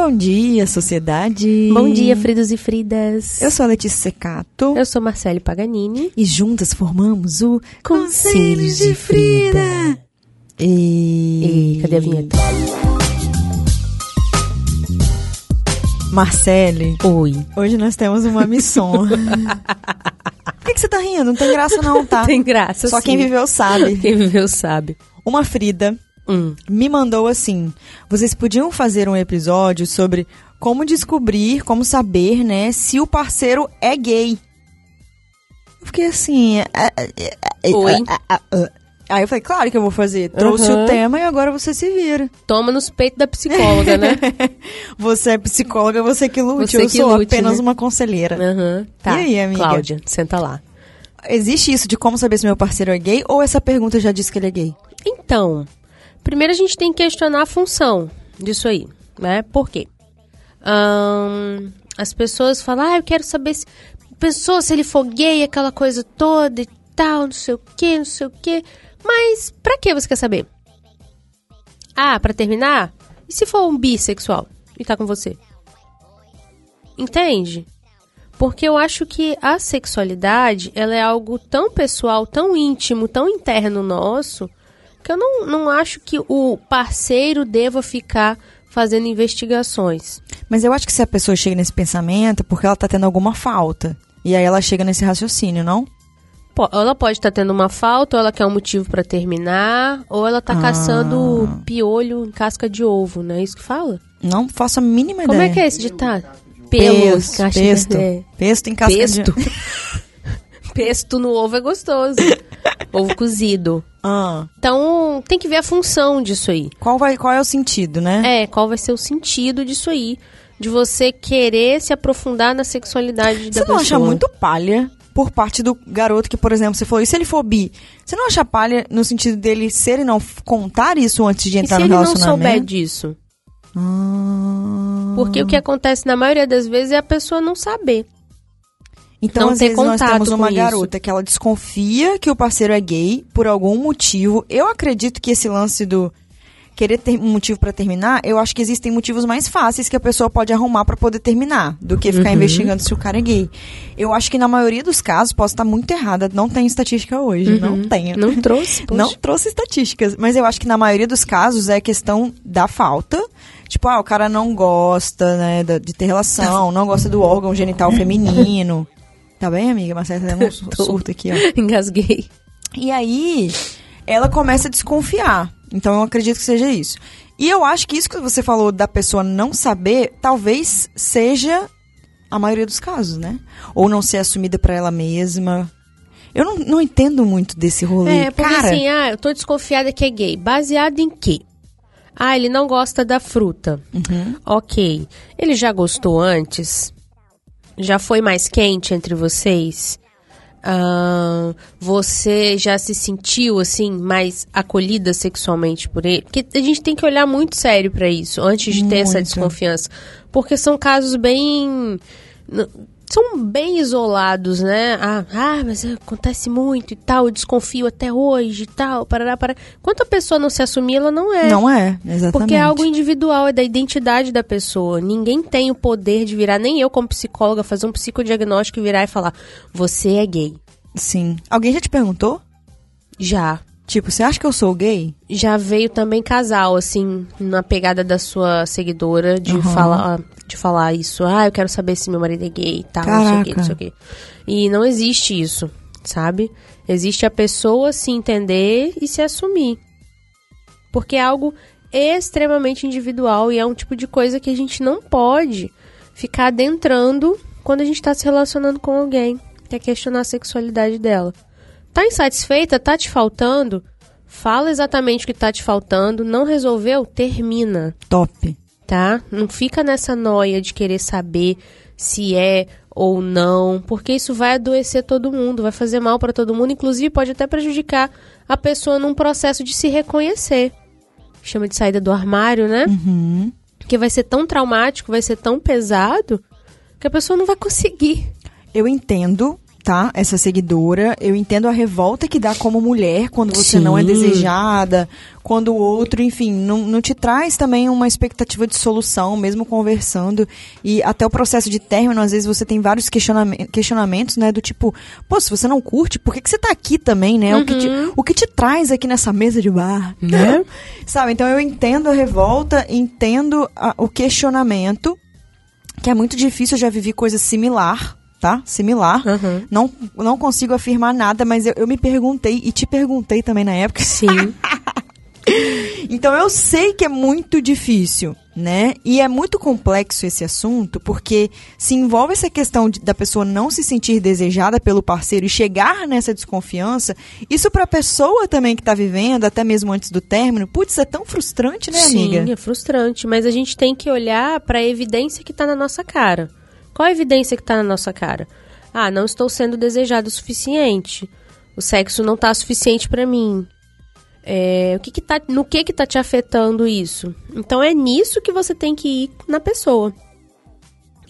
Bom dia, sociedade. Bom dia, Fridos e Fridas. Eu sou a Letícia Secato. Eu sou Marcele Paganini. E juntas formamos o Conselhos de Frida. E... E cadê a vinheta? Marcele, Oi. hoje nós temos uma missão. Por que, que você tá rindo? Não tem graça não, tá? Tem graça, Só sim. quem viveu sabe. Quem viveu sabe. Uma Frida Hum. me mandou assim: vocês podiam fazer um episódio sobre como descobrir, como saber, né, se o parceiro é gay. Eu fiquei assim. ah, ah, ah, Oi. Aí eu falei, claro que eu vou fazer. Trouxe Aham. o tema e agora você se vira. Toma nos peitos da psicóloga, né? Você é psicóloga, você que lute. Você eu que sou lute, apenas né? uma conselheira. Aham. Tá. E aí, amiga? Cláudia, senta lá. Existe isso de como saber se meu parceiro é gay ou essa pergunta já disse que ele é gay? Então, primeiro a gente tem que questionar a função disso aí, né? Por quê? Ahn, as pessoas falam, ah, eu quero saber se... Pessoa, se ele for gay, aquela coisa toda e tal, não sei o quê, não sei o quê. Mas, pra que você quer saber? Ah, pra terminar? E se for um bissexual e tá com você? Entende? Porque eu acho que a sexualidade, ela é algo tão pessoal, tão íntimo, tão interno nosso, que eu não, não acho que o parceiro deva ficar fazendo investigações. Mas eu acho que se a pessoa chega nesse pensamento é porque ela tá tendo alguma falta. E aí ela chega nesse raciocínio, não? Ela pode estar tendo uma falta, ou ela quer um motivo pra terminar, ou ela tá Ah. caçando piolho em casca de ovo, não é isso que fala? Não faço a mínima Como ideia. é que é esse ditado? Pelo, Pesto, pesto. é. Pesto em casca Pesto. de... Pesto no ovo é gostoso. Ovo cozido. Ah, Então, tem que ver a função disso aí. qual, vai, qual é o sentido, né? É, qual vai ser o sentido disso aí? De você querer se aprofundar na sexualidade Você da não pessoa. acha muito palha por parte do garoto que, por exemplo, você falou, e se ele for bi? Você não acha palha no sentido dele ser e não contar isso antes de entrar se no ele não souber relacionamento? disso? Ah. Porque o que acontece na maioria das vezes é a pessoa não saber. Então, não às vezes, nós temos uma com isso. garota que ela desconfia que o parceiro é gay por algum motivo. Eu acredito que esse lance do querer ter um motivo pra terminar, eu acho que existem motivos mais fáceis que a pessoa pode arrumar pra poder terminar do que Uhum. ficar investigando se o cara é gay. Eu acho que na maioria dos casos, posso estar muito errada, não tenho estatística hoje, não tenho. Uhum. Não trouxe? poxa. Não trouxe estatísticas, mas eu acho que na maioria dos casos é questão da falta. Tipo, ah, o cara não gosta, né, de ter relação, não gosta do órgão genital feminino. Tá bem, amiga? Marcela tá dando um surto aqui, ó. Engasguei. E aí, ela começa a desconfiar. Então, eu acredito que seja isso. E eu acho que isso que você falou da pessoa não saber, talvez seja a maioria dos casos, né? Ou não ser assumida pra ela mesma. Eu não, não entendo muito desse rolê. É, porque Cara, assim, ah, eu tô desconfiada que é gay. Baseado em quê? Ah, ele não gosta da fruta. Uhum. Ok. Ele já gostou antes? Já foi mais quente entre vocês? Ah, você já se sentiu assim mais acolhida sexualmente por ele? Porque a gente tem que olhar muito sério pra isso antes de ter essa Muito. desconfiança, porque são casos bem são bem isolados, né? Ah, ah, mas acontece muito e tal, eu desconfio até hoje e tal, parará, parará. Enquanto a pessoa não se assumir, ela não é. Não é, exatamente. Porque é algo individual, é da identidade da pessoa. Ninguém tem o poder de virar, nem eu como psicóloga, fazer um psicodiagnóstico e virar e falar, você é gay. Sim. Alguém já te perguntou? Já. Tipo, você acha que eu sou gay? Já veio também casal, assim, na pegada da sua seguidora de Uhum. falar de falar isso. Ah, eu quero saber se meu marido é gay e tal, não sei o que, não sei o que. E não existe isso, sabe? Existe a pessoa se entender e se assumir. Porque é algo extremamente individual e é um tipo de coisa que a gente não pode ficar adentrando quando a gente tá se relacionando com alguém. Que é questionar a sexualidade dela. Tá insatisfeita? Tá te faltando? Fala exatamente o que tá te faltando. Não resolveu? Termina, Top. tá? Não fica nessa noia de querer saber se é ou não, porque isso vai adoecer todo mundo, vai fazer mal para todo mundo, inclusive pode até prejudicar a pessoa num processo de se reconhecer. Chama de saída do armário, né? Uhum. Porque vai ser tão traumático, vai ser tão pesado, que a pessoa não vai conseguir. Eu entendo, tá? Essa seguidora. Eu entendo a revolta que dá como mulher quando você Sim. não é desejada, quando o outro, enfim, não, não te traz também uma expectativa de solução, mesmo conversando. E até o processo de término, às vezes você tem vários questioname- questionamentos, né? Do tipo, pô, se você não curte, por que, que você tá aqui também, né? O, que te, o que te traz aqui nessa mesa de bar? Né? Sabe? Então eu entendo a revolta, entendo a- o questionamento, que é muito difícil, eu já vivi coisa similar, tá? Similar. Uhum. Não, não consigo afirmar nada, mas eu, eu me perguntei e te perguntei também na época. Sim. Então eu sei que é muito difícil, né? E é muito complexo esse assunto, porque se envolve essa questão de- da pessoa não se sentir desejada pelo parceiro e chegar nessa desconfiança, isso pra pessoa também que tá vivendo, até mesmo antes do término, putz, é tão frustrante, né, amiga? Sim, é frustrante, mas a gente tem que olhar para a evidência que está na nossa cara. Qual a evidência que está na nossa cara? Ah, não estou sendo desejado o suficiente. O sexo não está suficiente para mim. É, o que que tá, no que que tá te afetando isso? Então é nisso que você tem que ir na pessoa.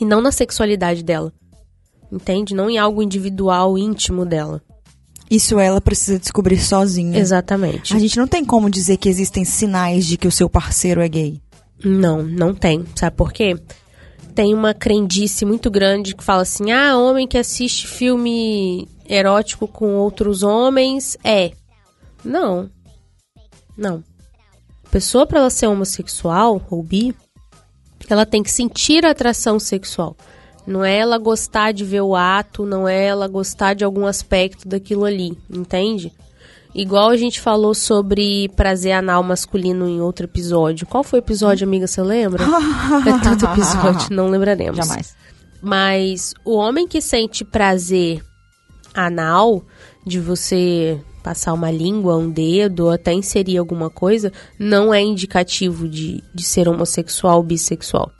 E não na sexualidade dela. Entende? Não em algo individual, íntimo dela. Isso ela precisa descobrir sozinha. Exatamente. A gente não tem como dizer que existem sinais de que o seu parceiro é gay. Não, não tem. Sabe por quê? Tem uma crendice muito grande que fala assim: ah, homem que assiste filme erótico com outros homens é. Não. Não. A pessoa, para ela ser homossexual ou bi, ela tem que sentir atração sexual. Não é ela gostar de ver o ato, não é ela gostar de algum aspecto daquilo ali, entende? Igual a gente falou sobre prazer anal masculino em outro episódio. Qual foi o episódio, amiga? Você lembra? é tanto episódio, não lembraremos. Jamais. Mas o homem que sente prazer anal, de você passar uma língua, um dedo, ou até inserir alguma coisa, não é indicativo de, de ser homossexual ou bissexual.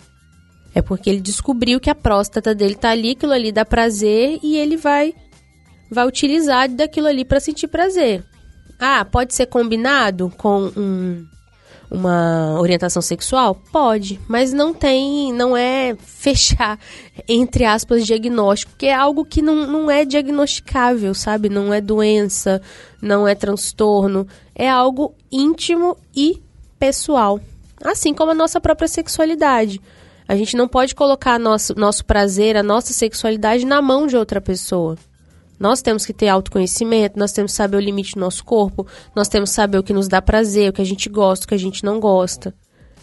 É porque ele descobriu que a próstata dele tá ali, aquilo ali dá prazer e ele vai vai utilizar daquilo ali para sentir prazer. Ah, pode ser combinado com um, uma orientação sexual? Pode, mas não tem, não é fechar, entre aspas, diagnóstico, porque é algo que não, não é diagnosticável, sabe? Não é doença, não é transtorno, é algo íntimo e pessoal. Assim como a nossa própria sexualidade. A gente não pode colocar nosso, nosso prazer, a nossa sexualidade na mão de outra pessoa. Nós temos que ter autoconhecimento, nós temos que saber o limite do nosso corpo, nós temos que saber o que nos dá prazer, o que a gente gosta, o que a gente não gosta.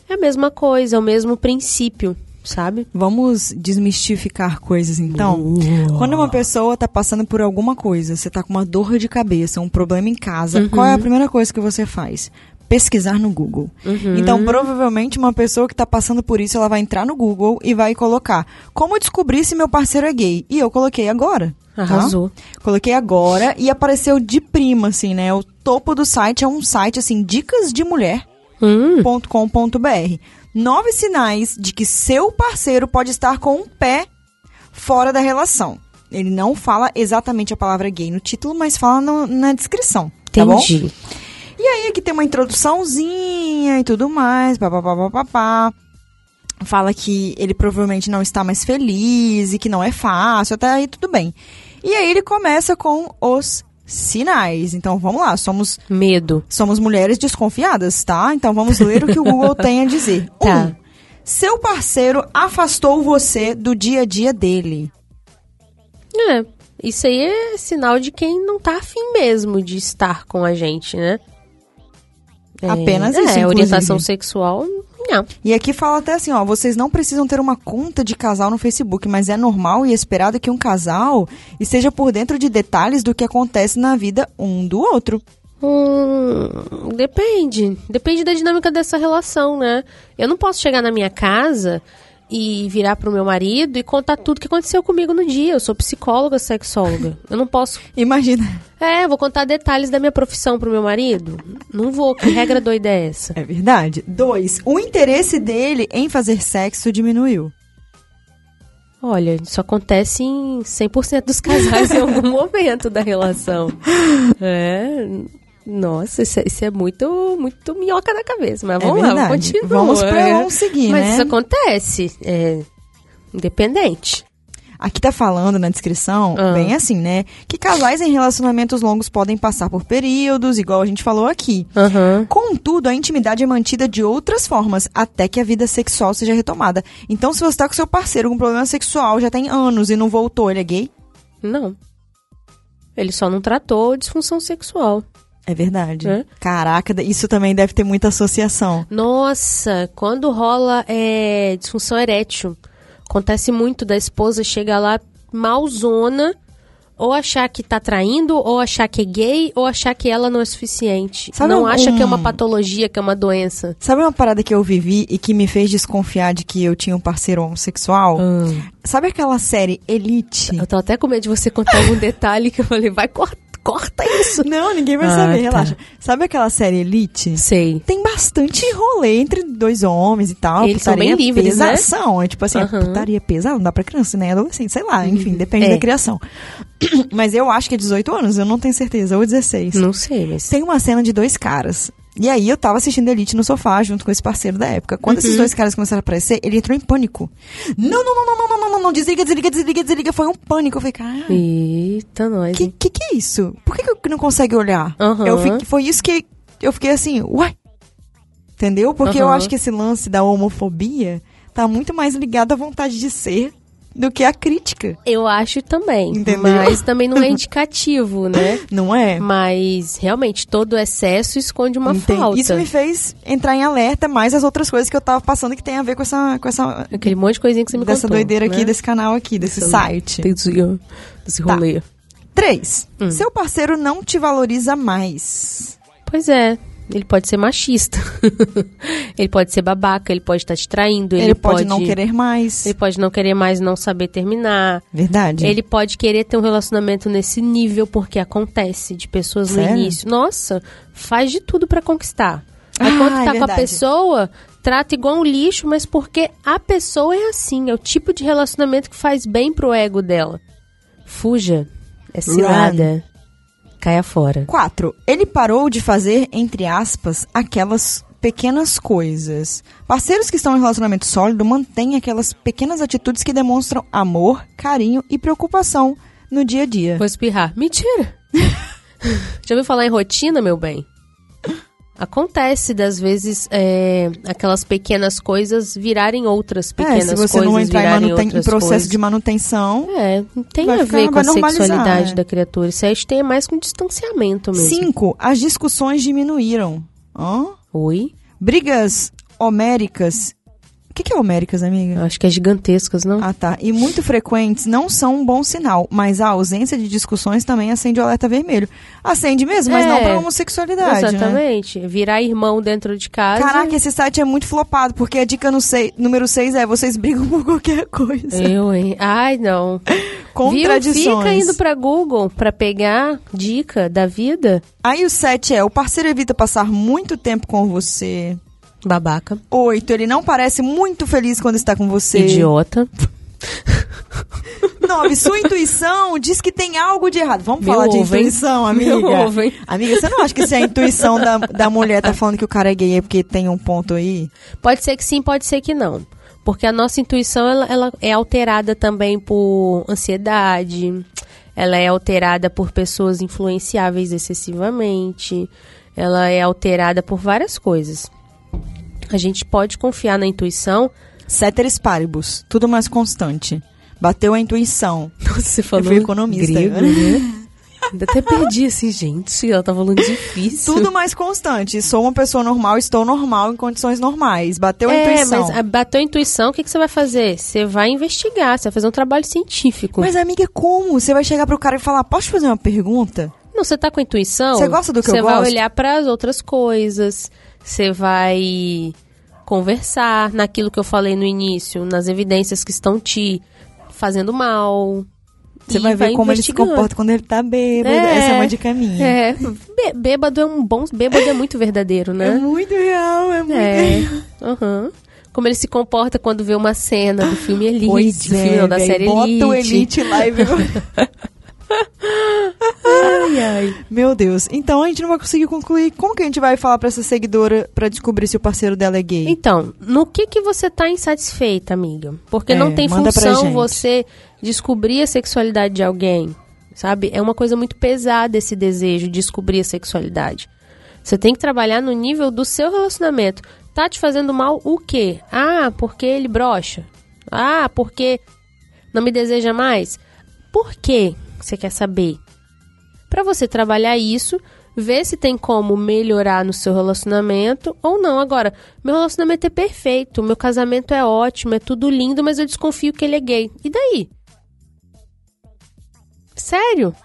É a mesma coisa, é o mesmo princípio, sabe? Vamos desmistificar coisas então. Quando uma pessoa tá passando por alguma coisa, você tá com uma dor de cabeça, um problema em casa, qual é a primeira coisa que você faz? Pesquisar no Google. Então, provavelmente, uma pessoa que tá passando por isso, ela vai entrar no Google e vai colocar como descobrir se meu parceiro é gay. E eu coloquei agora. Tá? Arrasou. Coloquei agora e apareceu de prima, assim, né? O topo do site é um site, assim, dicas de mulher Hum, com.br. Nove sinais de que seu parceiro pode estar com um pé fora da relação. Ele não fala exatamente a palavra gay no título, mas fala no- na descrição. Tá bom? entendi. E aí aqui tem uma introduçãozinha e tudo mais, papapá, papapá. Fala que ele provavelmente não está mais feliz e que não é fácil, até aí tudo bem. E aí ele começa com os sinais. Então vamos lá, somos Medo. Somos mulheres desconfiadas, tá? Então vamos ler o que o Google tem a dizer. Tá. Um, seu parceiro afastou você do dia a dia dele. É, isso aí é sinal de quem não tá afim mesmo de estar com a gente, né? É, Apenas isso, É, orientação sexual, não. E aqui fala até assim, ó, vocês não precisam ter uma conta de casal no Facebook, mas é normal e esperado que um casal esteja por dentro de detalhes do que acontece na vida um do outro. Hum, depende. Depende da dinâmica dessa relação, né? Eu não posso chegar na minha casa e virar pro meu marido e contar tudo que aconteceu comigo no dia. Eu sou psicóloga, sexóloga. Eu não posso. Imagina. É, vou contar detalhes da minha profissão pro meu marido? Não vou, que regra doida é essa? É verdade. Dois, o interesse dele em fazer sexo diminuiu. Olha, isso acontece em 100% dos casais em algum momento da relação. É. Nossa, isso é, isso é muito, muito minhoca na cabeça. Mas É vamos lá, verdade. vamos pra- é. vamos seguir, Mas né? isso acontece. É independente. Aqui tá falando na descrição, Ah. bem assim, né? Que casais em relacionamentos longos podem passar por períodos, igual a gente falou aqui. Aham. Contudo, a intimidade é mantida de outras formas, até que a vida sexual seja retomada. Então, se você tá com seu parceiro com problema sexual já tem anos e não voltou, ele é gay? Não. Ele só não tratou disfunção sexual. É verdade. É. Caraca, isso também deve ter muita associação. Nossa, quando rola é, disfunção erétil, acontece muito da esposa chegar lá malzona, ou achar que tá traindo, ou achar que é gay, ou achar que ela não é suficiente. Sabe não um- acha que é uma um- patologia, que é uma doença. Sabe uma parada que eu vivi e que me fez desconfiar de que eu tinha um parceiro homossexual? Sabe aquela série Elite? Eu tô até com medo de você contar algum detalhe que eu falei, vai, corta, corta isso. Não, ninguém vai Ah, saber, tá. relaxa. Sabe aquela série Elite? Sei. Tem bastante rolê entre dois homens e tal. Eles são bem livres, né? pesação. É tipo assim, a putaria pesada, não dá pra criança, nem adolescente, sei lá, enfim, depende É. da criação. Mas eu acho que é 18 anos, eu não tenho certeza, ou 16. Não sei, mas... Tem uma cena de dois caras. E aí eu tava assistindo Elite no sofá junto com esse parceiro da época. Quando Uhum. esses dois caras começaram a aparecer, ele entrou em pânico. Não, não, não, não, não, não, não, não, não, desliga, desliga, desliga, desliga. Foi um pânico. Eu falei, cara, Eita, nós, que, que que é isso? Por que, que não consegue olhar? Aham. Eu fiquei- foi isso que eu fiquei assim, uai. Entendeu? Porque eu Aham. acho que esse lance da homofobia tá muito mais ligado à vontade de ser do que à crítica. Eu acho também. Entendeu? Mas também não é indicativo, né? Não é? Mas realmente todo excesso esconde uma Entendi. falta. Isso me fez entrar em alerta mais as outras coisas que eu tava passando que tem a ver com essa, com essa Aquele monte de coisinha que você me dessa contou. doideira aqui, né? desse canal aqui, desse Desse- site. Desse, desse Tá. rolê. 3. Hum. Seu parceiro não te valoriza mais. Pois é. Ele pode ser machista. ele pode ser babaca, ele pode estar te traindo, Ele, ele, pode, não querer mais. Ele pode não querer mais não saber terminar. Verdade. Ele pode querer ter um relacionamento nesse nível, porque acontece de pessoas no Sério? início. Nossa, faz de tudo pra conquistar. Aí Ah, quando é tá com a pessoa, trata igual um lixo, mas porque a pessoa é assim. É o tipo de relacionamento que faz bem pro ego dela. Fuja. É cilada. Caia fora. 4. Ele parou de fazer, entre aspas, aquelas pequenas coisas. Parceiros que estão em relacionamento sólido mantêm aquelas pequenas atitudes que demonstram amor, carinho e preocupação no dia a dia. Vou espirrar. Mentira! Já ouviu falar em rotina, meu bem? Acontece, das vezes, é, aquelas pequenas coisas virarem outras É, pequenas se você coisas. não entrar em, em processo coisas. de manutenção. É, não tem a ver com a sexualidade é. da criatura. Isso aí tem mais com distanciamento mesmo. 5. As discussões diminuíram. Hã? Oi? Brigas homéricas. O que, que é homéricas, amiga? Acho que é gigantescas, não? Ah, tá. E muito frequentes não são um bom sinal, mas a ausência de discussões também acende o alerta vermelho. Acende mesmo, mas É, não pra homossexualidade, né? Exatamente. Virar irmão dentro de casa. Caraca, esse site é muito flopado, porque a dica sei- número 6 é vocês brigam por qualquer coisa. Eu, hein? Ai, não. Contradições. Viu? Fica indo pra Google pra pegar dica da vida. Aí o 7 é, o parceiro evita passar muito tempo com você. Babaca. 8, ele não parece muito feliz quando está com você. Idiota. 9, sua intuição diz que tem algo de errado. Vamos Meu falar de ovo, intuição, amiga. Ovo? Amiga, você não acha que se a intuição da, da mulher tá falando que o cara é gay é porque tem um ponto aí? Pode ser que sim, pode ser que não. Porque a nossa intuição ela, ela é alterada também por ansiedade, ela é alterada por pessoas influenciáveis excessivamente, ela é alterada por várias coisas. A gente pode confiar na intuição. Ceteris paribus, tudo mais constante. Bateu a intuição. Nossa, você falou fui economista, grego, né? Ainda até perdi assim, gente. Ela tá falando difícil. Tudo mais constante. Sou uma pessoa normal, estou normal em condições normais. Bateu a é, intuição. mas a- bateu a intuição, o que, que você vai fazer? Você vai investigar, você vai fazer um trabalho científico. Mas, amiga, como? Você vai chegar pro cara e falar, posso te fazer uma pergunta? Não, você tá com intuição. Você gosta do que eu Você vai gosto? olhar para as outras coisas. Você vai conversar naquilo que eu falei no início, nas evidências que estão te fazendo mal. Você vai ver como ele se comporta quando ele tá bêbado. É. Essa é uma dica minha. É, bê- bêbado é um bom, bêbado é muito verdadeiro, É né? muito real, é muito É. Aham. Como ele se comporta quando vê uma cena do filme Elite, Pois do filme não, da série bota Elite. o Elite lá e vê... Ai, ai. Meu Deus. Então a gente não vai conseguir concluir. Como que a gente vai falar pra essa seguidora pra descobrir se o parceiro dela é gay? Então, no que que você tá insatisfeita, amiga? Porque É, não tem função você descobrir a sexualidade de alguém, sabe? É uma coisa muito pesada esse desejo de descobrir a sexualidade. Você tem que trabalhar no nível do seu relacionamento. Tá te fazendo mal o quê? Ah, porque ele brocha. Ah, porque não me deseja mais. Por quê? Você quer saber? Para você trabalhar isso, ver se tem como melhorar no seu relacionamento ou não. Agora, meu relacionamento é perfeito, meu casamento é ótimo, é tudo lindo, mas eu desconfio que ele é gay. E daí? Sério?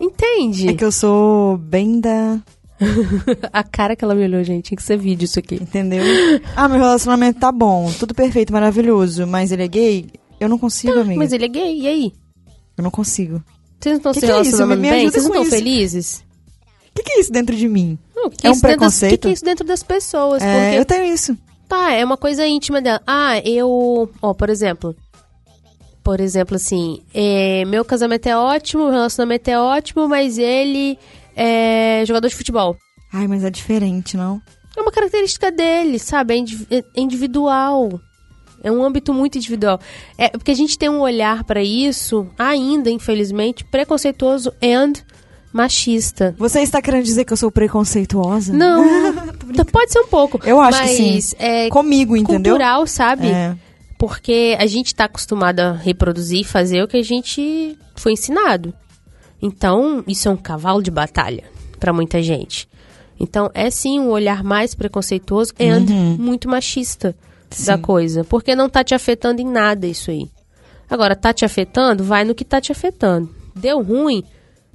Entende? É que eu sou bem da. a cara que ela me olhou, gente. Tinha que ser vídeo isso aqui. Entendeu? Ah, meu relacionamento tá bom, tudo perfeito, maravilhoso, mas ele é gay? Eu não consigo, tá, amiga. Mas ele é gay, e aí? Eu não consigo. Vocês não estão se relacionando é bem? Vocês não estão felizes? O que, que, é isso dentro de mim? Não, que é um preconceito? O que, que, é isso dentro das pessoas? É, porque... eu tenho isso. Tá, é uma coisa íntima dela. Ah, eu... Ó, por exemplo... Por exemplo, assim... É, meu casamento é ótimo, meu relacionamento é ótimo, mas ele é jogador de futebol. Ai, mas é diferente, não? É uma característica dele, sabe? É, é individual. É um âmbito muito individual. É porque a gente tem um olhar para isso, ainda, infelizmente, preconceituoso and machista. Você está querendo dizer que eu sou preconceituosa? Não. pode ser um pouco. Eu acho que sim. É Comigo, entendeu? Cultural, sabe? É. Porque a gente está acostumado a reproduzir e fazer o que a gente foi ensinado. Então, isso é um cavalo de batalha para muita gente. Então, é sim um olhar mais preconceituoso e uhum. muito machista sim. da coisa. Porque não tá te afetando em nada isso aí. Agora, tá te afetando? Vai no que tá te afetando. Deu ruim?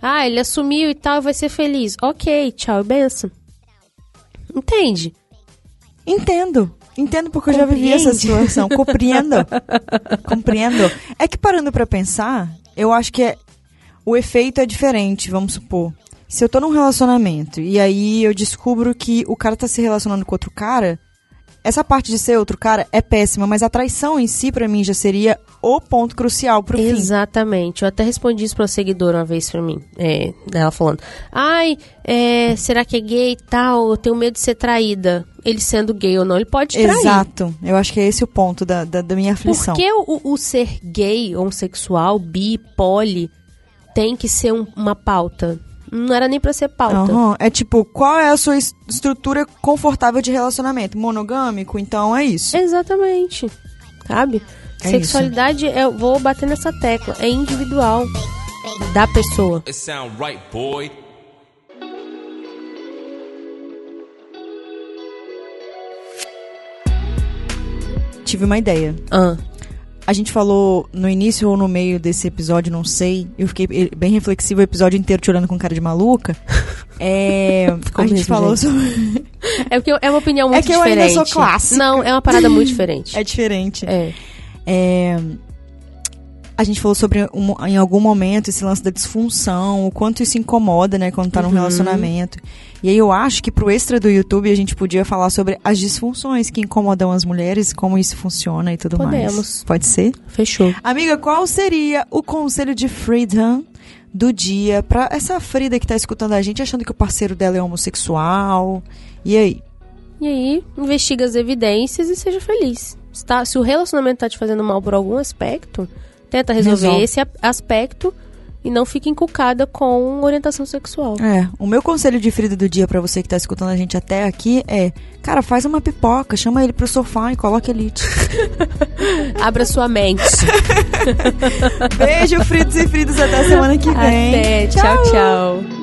Ah, ele assumiu e tal, vai ser feliz. Ok, tchau e benção. Entende? Entendo. Entendo porque eu já vivi essa situação. Compreendo. Compreendo. É que parando para pensar, eu acho que é, o efeito é diferente, vamos supor. Se eu tô num relacionamento e aí eu descubro que o cara tá se relacionando com outro cara, essa parte de ser outro cara é péssima, mas a traição em si, para mim, já seria o ponto crucial pro Exatamente. fim. Exatamente. Eu até respondi isso pra uma seguidora uma vez pra mim. É, ela falando, ai, é, será que é gay e tal? Eu tenho medo de ser traída. Ele sendo gay ou não, ele pode trair. Exato. Eu acho que é esse o ponto da, da, da minha aflição. Por que o, o ser gay, homossexual, bi, poli, tem que ser um, uma pauta? Não era nem pra ser pauta. Uhum. É tipo, qual é a sua estrutura confortável de relacionamento? Monogâmico? Então é isso. Exatamente. Sabe? É Sexualidade, isso. eu vou bater nessa tecla, é individual da pessoa. Tive uma ideia. Ah a gente falou no início ou no meio desse episódio, não sei. Eu fiquei bem reflexivo o episódio inteiro te olhando com cara de maluca. É, a gente falou gente. sobre. É porque é uma opinião muito diferente. É que diferente. eu ainda sou clássica. Não, é uma parada muito diferente. é diferente. É. é a gente falou sobre um, em algum momento esse lance da disfunção, o quanto isso incomoda, né, quando tá uhum. num relacionamento. E aí eu acho que pro extra do YouTube a gente podia falar sobre as disfunções que incomodam as mulheres, como isso funciona e tudo Podemos. mais. Pode ser? Fechou. Amiga, qual seria o conselho de freedom do dia para essa Frida que tá escutando a gente achando que o parceiro dela é homossexual? E aí? E aí, investiga as evidências e seja feliz. Tá, se o relacionamento tá te fazendo mal por algum aspecto, tenta resolver Resolve. esse aspecto e não fique encucada com orientação sexual. É, o meu conselho de Frida do dia para você que tá escutando a gente até aqui é, cara, faz uma pipoca, chama ele pro sofá e coloca elite. Abra sua mente. Beijo, Fridos e Fridos, até semana que vem. Até, tchau. tchau. tchau.